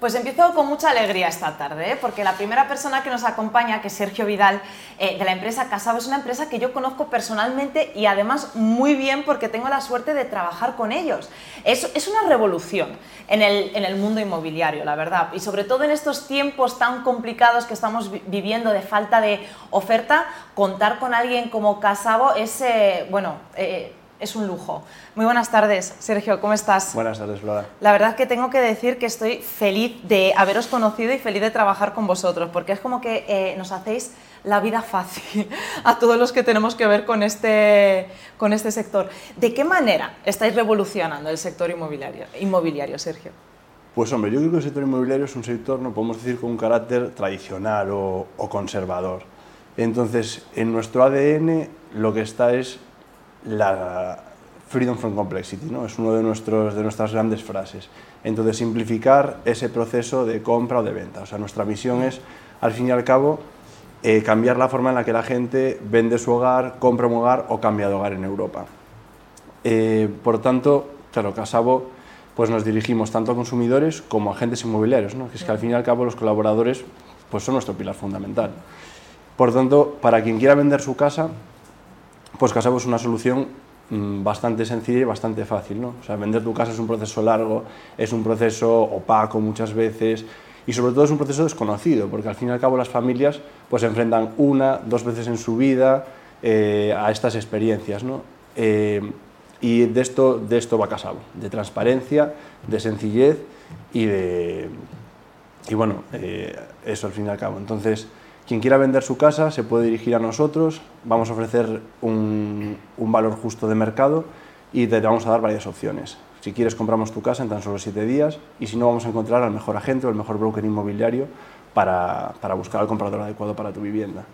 Pues empiezo con mucha alegría esta tarde, ¿eh? porque la primera persona que nos acompaña, que es Sergio Vidal, eh, de la empresa Casabo, es una empresa que yo conozco personalmente y además muy bien porque tengo la suerte de trabajar con ellos. Es, es una revolución en el, mundo inmobiliario, la verdad, y sobre todo en estos tiempos tan complicados que estamos viviendo de falta de oferta, contar con alguien como Casabo es, eh, bueno, es un lujo. Muy buenas tardes, Sergio, ¿cómo estás? Buenas tardes, Flora. La verdad que tengo que decir que estoy feliz de haberos conocido y feliz de trabajar con vosotros, porque es como que eh, nos hacéis la vida fácil a todos los que tenemos que ver con este, con este sector. ¿De qué manera estáis revolucionando el sector inmobiliario, inmobiliario, Sergio? Pues hombre, yo creo que el sector inmobiliario es un sector, no podemos decir, con un carácter tradicional o, o conservador. Entonces, en nuestro ADN lo que está es la freedom from complexity, ¿no? es una de, de nuestras grandes frases. Entonces, simplificar ese proceso de compra o de venta. O sea, nuestra misión es, al fin y al cabo, eh, cambiar la forma en la que la gente vende su hogar, compra un hogar o cambia de hogar en Europa. Eh, por tanto, claro, Casabo, pues nos dirigimos tanto a consumidores como a agentes inmobiliarios, ¿no? es que al fin y al cabo los colaboradores pues son nuestro pilar fundamental. Por tanto, para quien quiera vender su casa, pues Casabo es una solución mm, bastante sencilla y bastante fácil. ¿no? O sea, vender tu casa es un proceso largo, es un proceso opaco muchas veces y sobre todo es un proceso desconocido, porque al fin y al cabo las familias pues, se enfrentan una, dos veces en su vida eh, a estas experiencias. ¿no? Eh, y de esto, de esto va Casabo, de transparencia, de sencillez y de... Y bueno, eh, eso al fin y al cabo. Entonces, quien quiera vender su casa se puede dirigir a nosotros, vamos a ofrecer un, valor justo de mercado y te vamos a dar varias opciones. Si quieres compramos tu casa en tan solo siete días y si no vamos a encontrar al mejor agente o el mejor broker inmobiliario para, buscar al comprador adecuado para tu vivienda.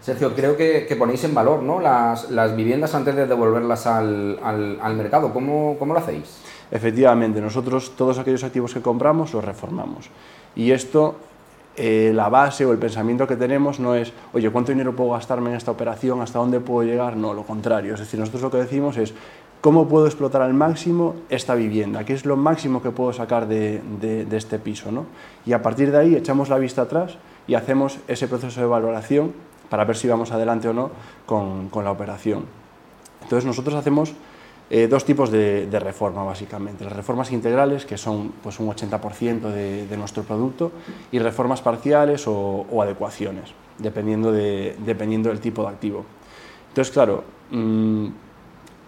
Sergio, creo que, ponéis en valor ¿no? las, viviendas antes de devolverlas al, al, mercado. ¿Cómo, ¿Cómo, lo hacéis? Efectivamente, nosotros todos aquellos activos que compramos los reformamos. Y esto eh, la base o el pensamiento que tenemos no es, oye, ¿cuánto dinero puedo gastarme en esta operación? ¿Hasta dónde puedo llegar? No, lo contrario. Es decir, nosotros lo que decimos es, ¿cómo puedo explotar al máximo esta vivienda? ¿Qué es lo máximo que puedo sacar de, este piso? ¿no? Y a partir de ahí echamos la vista atrás y hacemos ese proceso de valoración para ver si vamos adelante o no con, con la operación. Entonces nosotros hacemos eh, dos tipos de, reforma, básicamente. Las reformas integrales, que son pues, un 80% de, nuestro producto, y reformas parciales o, adecuaciones, dependiendo, de, dependiendo del tipo de activo. Entonces, claro, mm,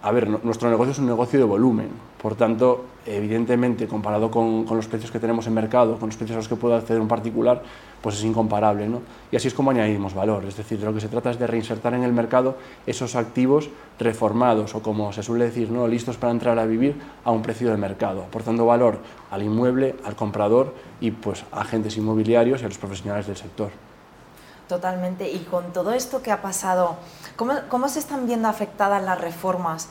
a ver, nuestro negocio es un negocio de volumen, por tanto, evidentemente, comparado con, los precios que tenemos en mercado, con los precios a los que puede acceder un particular, pues es incomparable. ¿no? Y así es como añadimos valor, es decir, de lo que se trata es de reinsertar en el mercado esos activos reformados o, como se suele decir, ¿no? listos para entrar a vivir a un precio de mercado, aportando valor al inmueble, al comprador y pues, a agentes inmobiliarios y a los profesionales del sector. Totalmente. Y con todo esto que ha pasado, ¿cómo, cómo se están viendo afectadas las reformas?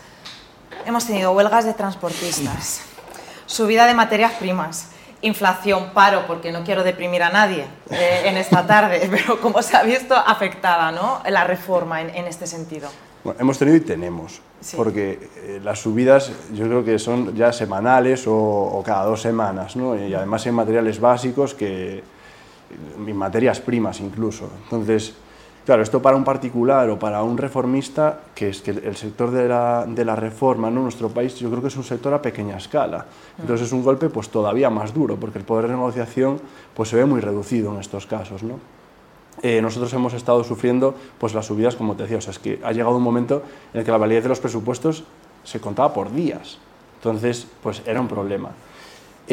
Hemos tenido huelgas de transportistas, subida de materias primas, inflación, paro, porque no quiero deprimir a nadie eh, en esta tarde, pero cómo se ha visto afectada ¿no? la reforma en, este sentido. Bueno, hemos tenido y tenemos, porque eh, las subidas yo creo que son ya semanales o, o, cada dos semanas, ¿no? y además en materiales básicos que en materias primas incluso. Entonces, Claro, esto para un particular o para un reformista, que es que el sector de la, de la reforma en nuestro país yo creo que es un sector a pequeña escala. Entonces es un golpe pues todavía más duro, porque el poder de negociación pues se ve muy reducido en estos casos. ¿no? Eh, nosotros hemos estado sufriendo pues las subidas, como te decía, o sea, es que ha llegado un momento en el que la validez de los presupuestos se contaba por días. Entonces, pues era un problema.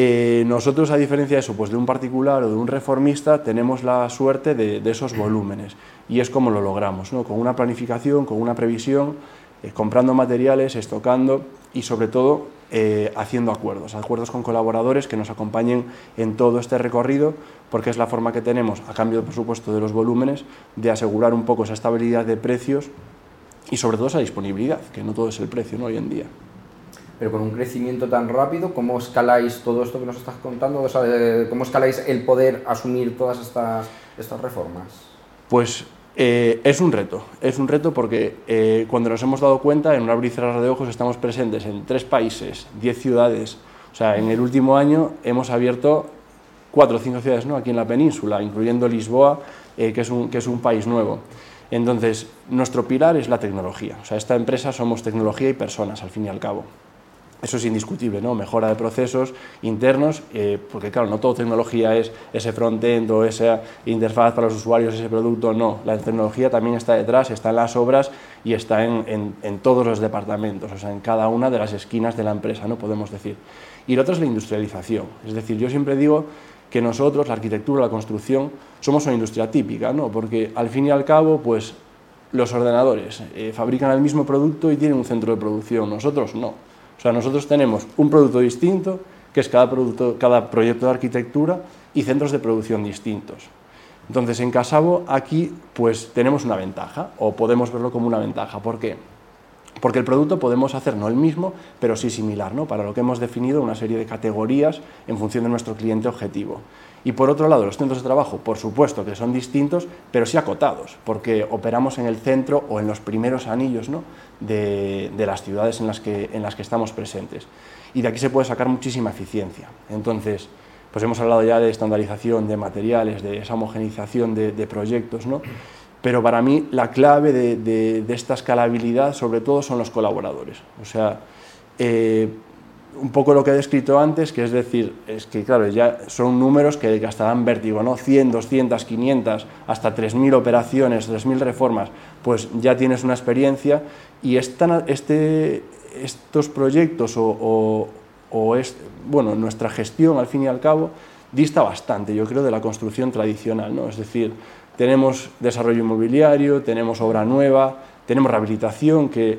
Eh, nosotros, a diferencia de eso, pues de un particular o de un reformista, tenemos la suerte de, esos volúmenes. Y es como lo logramos, ¿no? con una planificación, con una previsión, eh, comprando materiales, estocando y sobre todo eh, haciendo acuerdos, acuerdos con colaboradores que nos acompañen en todo este recorrido, porque es la forma que tenemos, a cambio, por supuesto, de los volúmenes, de asegurar un poco esa estabilidad de precios y sobre todo esa disponibilidad, que no todo es el precio hoy en día pero con un crecimiento tan rápido, ¿cómo escaláis todo esto que nos estás contando? ¿Cómo escaláis el poder asumir todas estas, estas reformas? Pues eh, es un reto, es un reto porque eh, cuando nos hemos dado cuenta, en un abrir de ojos, estamos presentes en tres países, diez ciudades. O sea, en el último año hemos abierto cuatro o cinco ciudades ¿no? aquí en la península, incluyendo Lisboa, eh, que, es un, que es un país nuevo. Entonces, nuestro pilar es la tecnología. O sea, esta empresa somos tecnología y personas, al fin y al cabo. Eso es indiscutible, ¿no? Mejora de procesos internos, eh, porque claro, no todo tecnología es ese frontend o esa interfaz para los usuarios, ese producto, no. La tecnología también está detrás, está en las obras y está en, en, todos los departamentos, o sea, en cada una de las esquinas de la empresa, ¿no? Podemos decir. Y lo otro es la industrialización. Es decir, yo siempre digo que nosotros, la arquitectura, la construcción, somos una industria típica, ¿no? Porque al fin y al cabo, pues los ordenadores eh, fabrican el mismo producto y tienen un centro de producción, nosotros no. O sea, nosotros tenemos un producto distinto, que es cada, producto, cada proyecto de arquitectura, y centros de producción distintos. Entonces, en Casabo, aquí, pues tenemos una ventaja, o podemos verlo como una ventaja. ¿Por qué? Porque el producto podemos hacer no el mismo, pero sí similar, ¿no? Para lo que hemos definido una serie de categorías en función de nuestro cliente objetivo. Y por otro lado, los centros de trabajo, por supuesto que son distintos, pero sí acotados, porque operamos en el centro o en los primeros anillos ¿no? de, las ciudades en las, que, en las que estamos presentes. Y de aquí se puede sacar muchísima eficiencia. Entonces, pues hemos hablado ya de estandarización de materiales, de esa homogenización de, proyectos, ¿no? Pero para mí la clave de, esta escalabilidad sobre todo son los colaboradores. O sea, eh, un poco lo que he descrito antes, que es decir, es que claro, ya son números que hasta dan vértigo, ¿no? 100, 200, 500, hasta 3.000 operaciones, 3.000 reformas, pues ya tienes una experiencia y este, estos proyectos o, es, bueno, nuestra gestión al fin y al cabo dista bastante, yo creo, de la construcción tradicional, ¿no? Es decir, tenemos desarrollo inmobiliario, tenemos obra nueva, tenemos rehabilitación que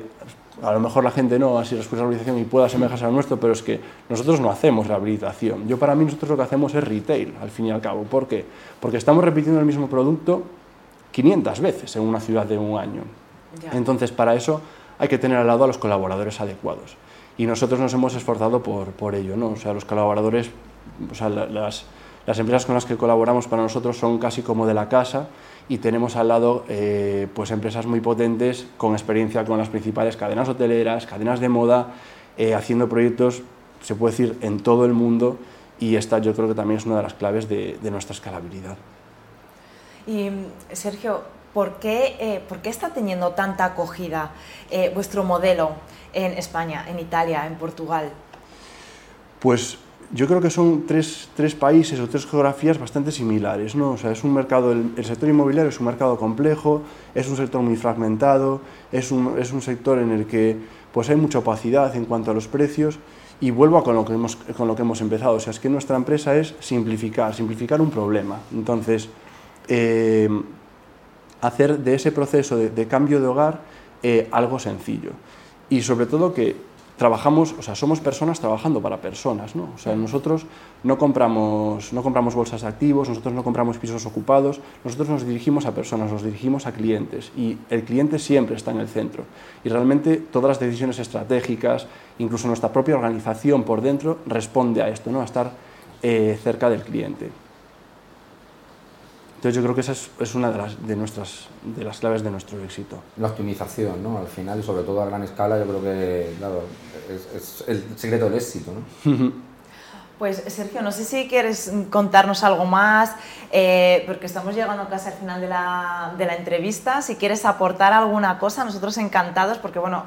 a lo mejor la gente no, así escucha rehabilitación y pueda asemejarse al nuestro, pero es que nosotros no hacemos rehabilitación. Yo para mí nosotros lo que hacemos es retail, al fin y al cabo. ¿Por qué? Porque estamos repitiendo el mismo producto 500 veces en una ciudad de un año. Entonces, para eso hay que tener al lado a los colaboradores adecuados. Y nosotros nos hemos esforzado por, por ello, ¿no? O sea, los colaboradores, o sea, las, las empresas con las que colaboramos para nosotros son casi como de la casa y tenemos al lado eh, pues empresas muy potentes con experiencia con las principales cadenas hoteleras, cadenas de moda, eh, haciendo proyectos, se puede decir, en todo el mundo y esta yo creo que también es una de las claves de, nuestra escalabilidad. Y Sergio, ¿por qué, eh, ¿por qué está teniendo tanta acogida vuestro modelo en España, en Italia, en Portugal? Pues yo creo que son tres, tres, países o tres geografías bastante similares. ¿no? O sea, es un mercado, el, sector inmobiliario es un mercado complejo, es un sector muy fragmentado, es un, es un, sector en el que pues, hay mucha opacidad en cuanto a los precios. Y vuelvo a con lo, que hemos, con lo que hemos empezado. O sea, es que nuestra empresa es simplificar, simplificar un problema. Entonces, eh, hacer de ese proceso de, cambio de hogar eh, algo sencillo. Y sobre todo que trabajamos, o sea, somos personas trabajando para personas, ¿no? O sea, nosotros no compramos, no compramos bolsas de activos, nosotros no compramos pisos ocupados, nosotros nos dirigimos a personas, nos dirigimos a clientes y el cliente siempre está en el centro. Y realmente todas las decisiones estratégicas, incluso nuestra propia organización por dentro, responde a esto, ¿no? A estar eh, cerca del cliente. Entonces yo creo que esa es, una de las, de, nuestras, de las claves de nuestro éxito. La optimización, ¿no? Al final y sobre todo a gran escala, yo creo que, claro, es, el secreto del éxito, ¿no? Pues Sergio, no sé si quieres contarnos algo más, eh, porque estamos llegando casi al final de la, de la, entrevista. Si quieres aportar alguna cosa, nosotros encantados, porque bueno,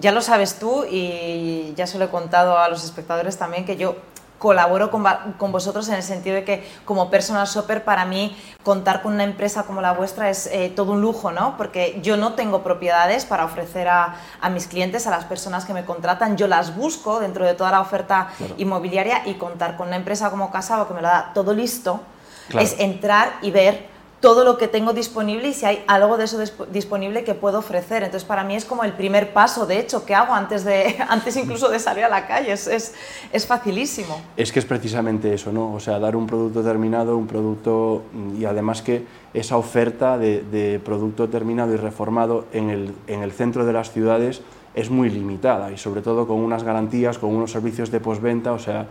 ya lo sabes tú y ya se lo he contado a los espectadores también, que yo colaboro con, con, vosotros en el sentido de que como personal shopper para mí contar con una empresa como la vuestra es eh, todo un lujo, ¿no? Porque yo no tengo propiedades para ofrecer a, a, mis clientes, a las personas que me contratan, yo las busco dentro de toda la oferta inmobiliaria y contar con una empresa como Casabo que me lo da todo listo es entrar y ver todo lo que tengo disponible y si hay algo de eso disponible que puedo ofrecer. Entonces, para mí es como el primer paso, de hecho, que hago antes, de, antes incluso de salir a la calle. Es, es, es, facilísimo. Es que es precisamente eso, ¿no? O sea, dar un producto terminado, un producto y además que esa oferta de, de producto terminado y reformado en el, en el centro de las ciudades es muy limitada y sobre todo con unas garantías, con unos servicios de postventa, o sea,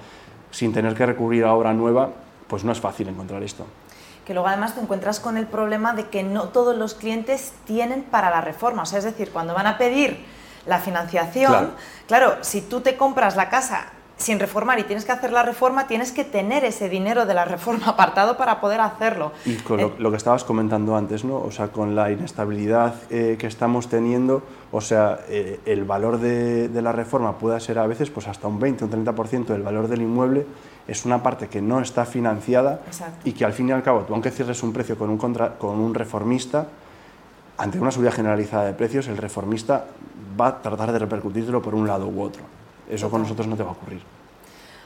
sin tener que recurrir a obra nueva, pues no es fácil encontrar esto que luego además te encuentras con el problema de que no todos los clientes tienen para la reforma. O sea, es decir, cuando van a pedir la financiación, claro, si tú te compras la casa sin reformar y tienes que hacer la reforma, tienes que tener ese dinero de la reforma apartado para poder hacerlo. Y con lo, Eh, que estabas comentando antes, ¿no? O sea, con la inestabilidad eh, que estamos teniendo, o sea, eh, el valor de, de, la reforma puede ser a veces pues hasta un 20, un 30% del valor del inmueble, es una parte que no está financiada Exacto. y que al fin y al cabo, tú aunque cierres un precio con un, contra, con un reformista, ante una subida generalizada de precios, el reformista va a tratar de repercutírtelo por un lado u otro. Eso con nosotros no te va a ocurrir.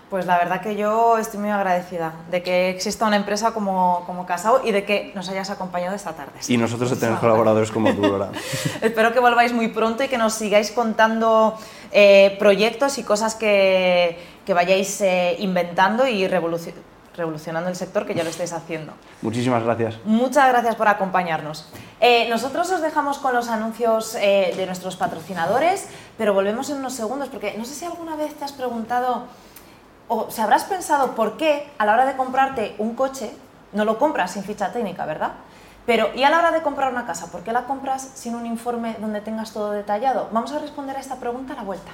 Pues la verdad que yo estoy muy agradecida de que exista una empresa como, como Casao y de que nos hayas acompañado esta tarde. Y nosotros de tener colaboradores como tú, Dora. Espero que volváis muy pronto y que nos sigáis contando eh, proyectos y cosas que, que vayáis eh, inventando y revoluci revolucionando el sector, que ya lo estáis haciendo. Muchísimas gracias. Muchas gracias por acompañarnos. Eh, nosotros os dejamos con los anuncios eh, de nuestros patrocinadores, pero volvemos en unos segundos, porque no sé si alguna vez te has preguntado o se habrás pensado por qué a la hora de comprarte un coche no lo compras sin ficha técnica, ¿verdad? Pero ¿y a la hora de comprar una casa? ¿Por qué la compras sin un informe donde tengas todo detallado? Vamos a responder a esta pregunta a la vuelta.